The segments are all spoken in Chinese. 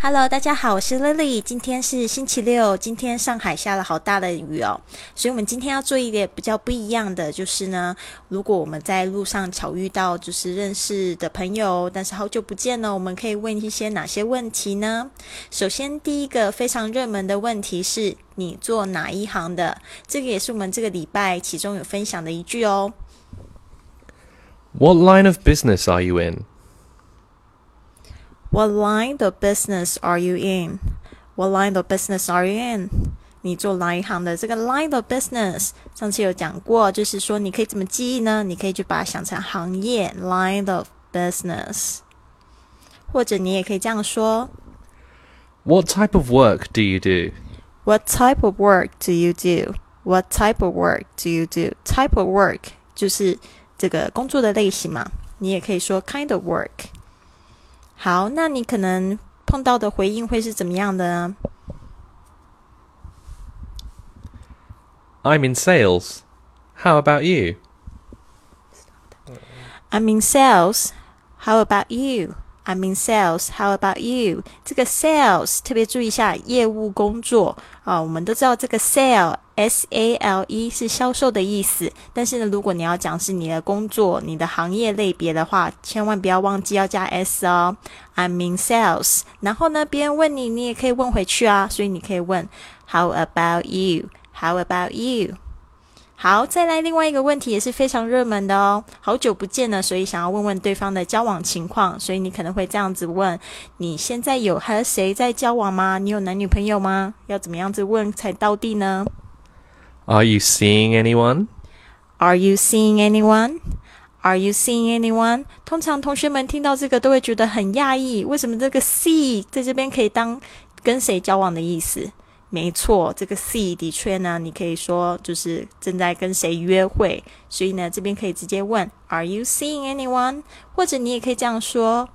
Hello，大家好，我是 Lily。今天是星期六，今天上海下了好大的雨哦，所以我们今天要做一点比较不一样的，就是呢，如果我们在路上巧遇到就是认识的朋友，但是好久不见了，我们可以问一些哪些问题呢？首先，第一个非常热门的问题是你做哪一行的？这个也是我们这个礼拜其中有分享的一句哦。What line of business are you in? What line of business are you in? What line of business are you in? 你做哪一行的？这个 line of business 上次有讲过，就是说你可以怎么记忆呢？你可以就把它想成行业 line of business，或者你也可以这样说：What type of work do you do? What type of work do you do? What type of work do you do? Type of work 就是这个工作的类型嘛。你也可以说 kind of work。 好，那你可能碰到的回应会是怎么样的呢？I'm in sales. How about you? I'm in sales. How about you? I'm in sales. How about you? 这个 sales 特别注意一下，业务工作啊，我们都知道这个 sale s a l e 是销售的意思。但是呢，如果你要讲是你的工作、你的行业类别的话，千万不要忘记要加 s 哦。I'm in sales。然后呢，别人问你，你也可以问回去啊。所以你可以问 How about you? How about you? 好，再来另外一个问题也是非常热门的哦。好久不见了，所以想要问问对方的交往情况，所以你可能会这样子问：你现在有和谁在交往吗？你有男女朋友吗？要怎么样子问才到地呢 ？Are you seeing anyone? Are you seeing anyone? Are you seeing anyone? 通常同学们听到这个都会觉得很讶异，为什么这个 see 在这边可以当跟谁交往的意思？没错，这个 see 的确呢，你可以说就是正在跟谁约会，所以呢，这边可以直接问 Are you seeing anyone？或者你也可以这样说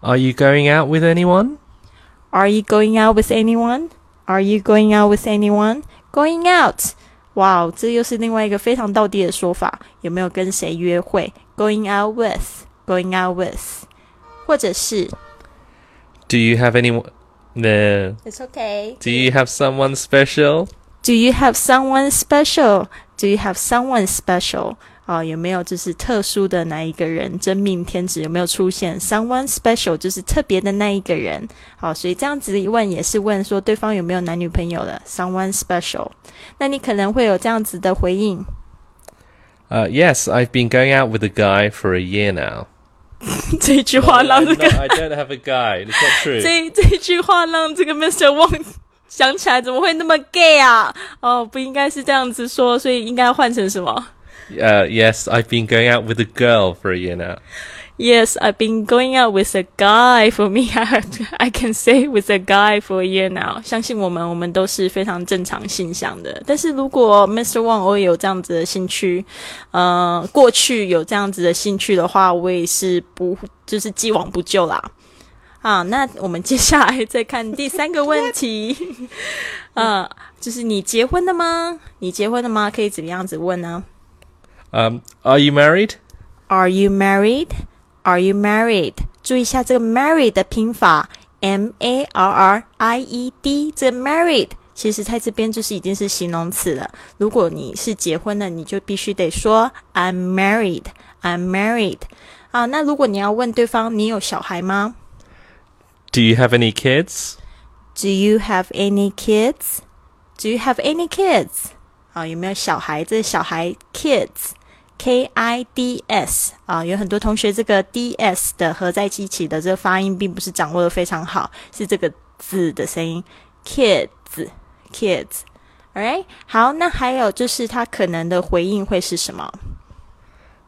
Are you going out with anyone？Are you going out with anyone？Are you going out with anyone？Going out，哇，这又是另外一个非常道地的说法，有没有跟谁约会？Going out with，Going out with，或者是 Do you have anyone？No. It's okay. Do you have someone special? Do you have someone special? Do you have someone special? 啊，有没有就是特殊的那一个人？真命天子有没有出现？Someone special 就是特别的那一个人。好，所以这样子一问也是问说对方有没有男女朋友的？Someone special。那你可能会有这样子的回应。Uh, yes, I've been going out with a guy for a year now. 这句话让这个 I don't have a guy. It's not true. 这 这句话让这个 Mr. Wang 想起来怎么会那么 gay 啊？哦，不应该是这样子说，所以应该换成什么？Uh, yes, I've been going out with a girl for a year now. Yes, I've been going out with a guy. For me, I I can say with a guy for a year now. 相信我们，我们都是非常正常现象的。但是如果 Mr. Wang 我有这样子的兴趣，呃，过去有这样子的兴趣的话，我也是不就是既往不咎啦。啊，那我们接下来再看第三个问题，呃，就是你结婚了吗？你结婚了吗？可以怎么样子问呢 ？Um, are you married? Are you married? Are you married？注意一下这个 married 的拼法，M A R R I E D。这个 married 其实在这边就是已经是形容词了。如果你是结婚的，你就必须得说 I'm married。I'm married。啊，那如果你要问对方你有小孩吗？Do you have any kids? Do you have any kids? Do you have any kids? 啊，有没有小孩？这小孩 kids。 K I D S 啊，有很多同学这个 D S 的合在一起的这个发音并不是掌握的非常好，是这个字的声音。Kids，kids，alright，好，那还有就是他可能的回应会是什么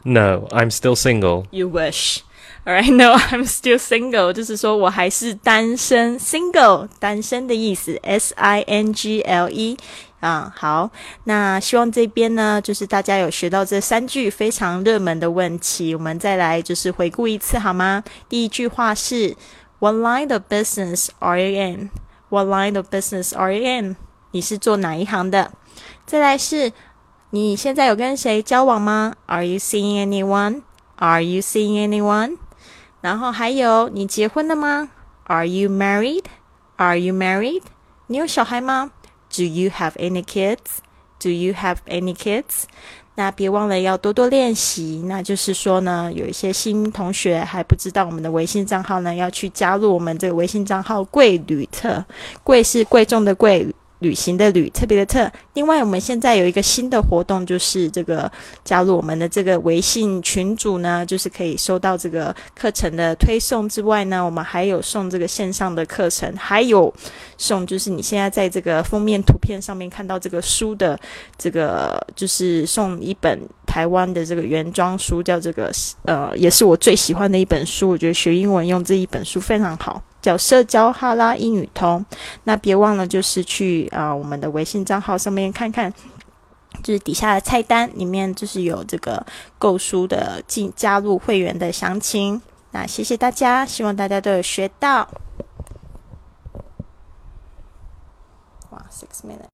？No, I'm still single. You wish. Alright, no, I'm still single. 就是说我还是单身，single 单身的意思，S I N G L E。啊，好，那希望这边呢，就是大家有学到这三句非常热门的问题，我们再来就是回顾一次好吗？第一句话是 What line of business are you in? What line of business are you in? 你是做哪一行的？再来是你现在有跟谁交往吗？Are you seeing anyone? Are you seeing anyone? 然后还有你结婚了吗 Are you married? Are you married? 你有小孩吗？Do you have any kids? Do you have any kids? 那别忘了要多多练习。那就是说呢，有一些新同学还不知道我们的微信账号呢，要去加入我们这个微信账号“贵旅特”。贵是贵重的贵。旅行的旅特别的特。另外，我们现在有一个新的活动，就是这个加入我们的这个微信群组呢，就是可以收到这个课程的推送之外呢，我们还有送这个线上的课程，还有送就是你现在在这个封面图片上面看到这个书的这个，就是送一本台湾的这个原装书，叫这个呃，也是我最喜欢的一本书。我觉得学英文用这一本书非常好。叫社交哈拉英语通，那别忘了就是去啊我们的微信账号上面看看，就是底下的菜单里面就是有这个购书的进加入会员的详情。那谢谢大家，希望大家都有学到。哇，six minutes。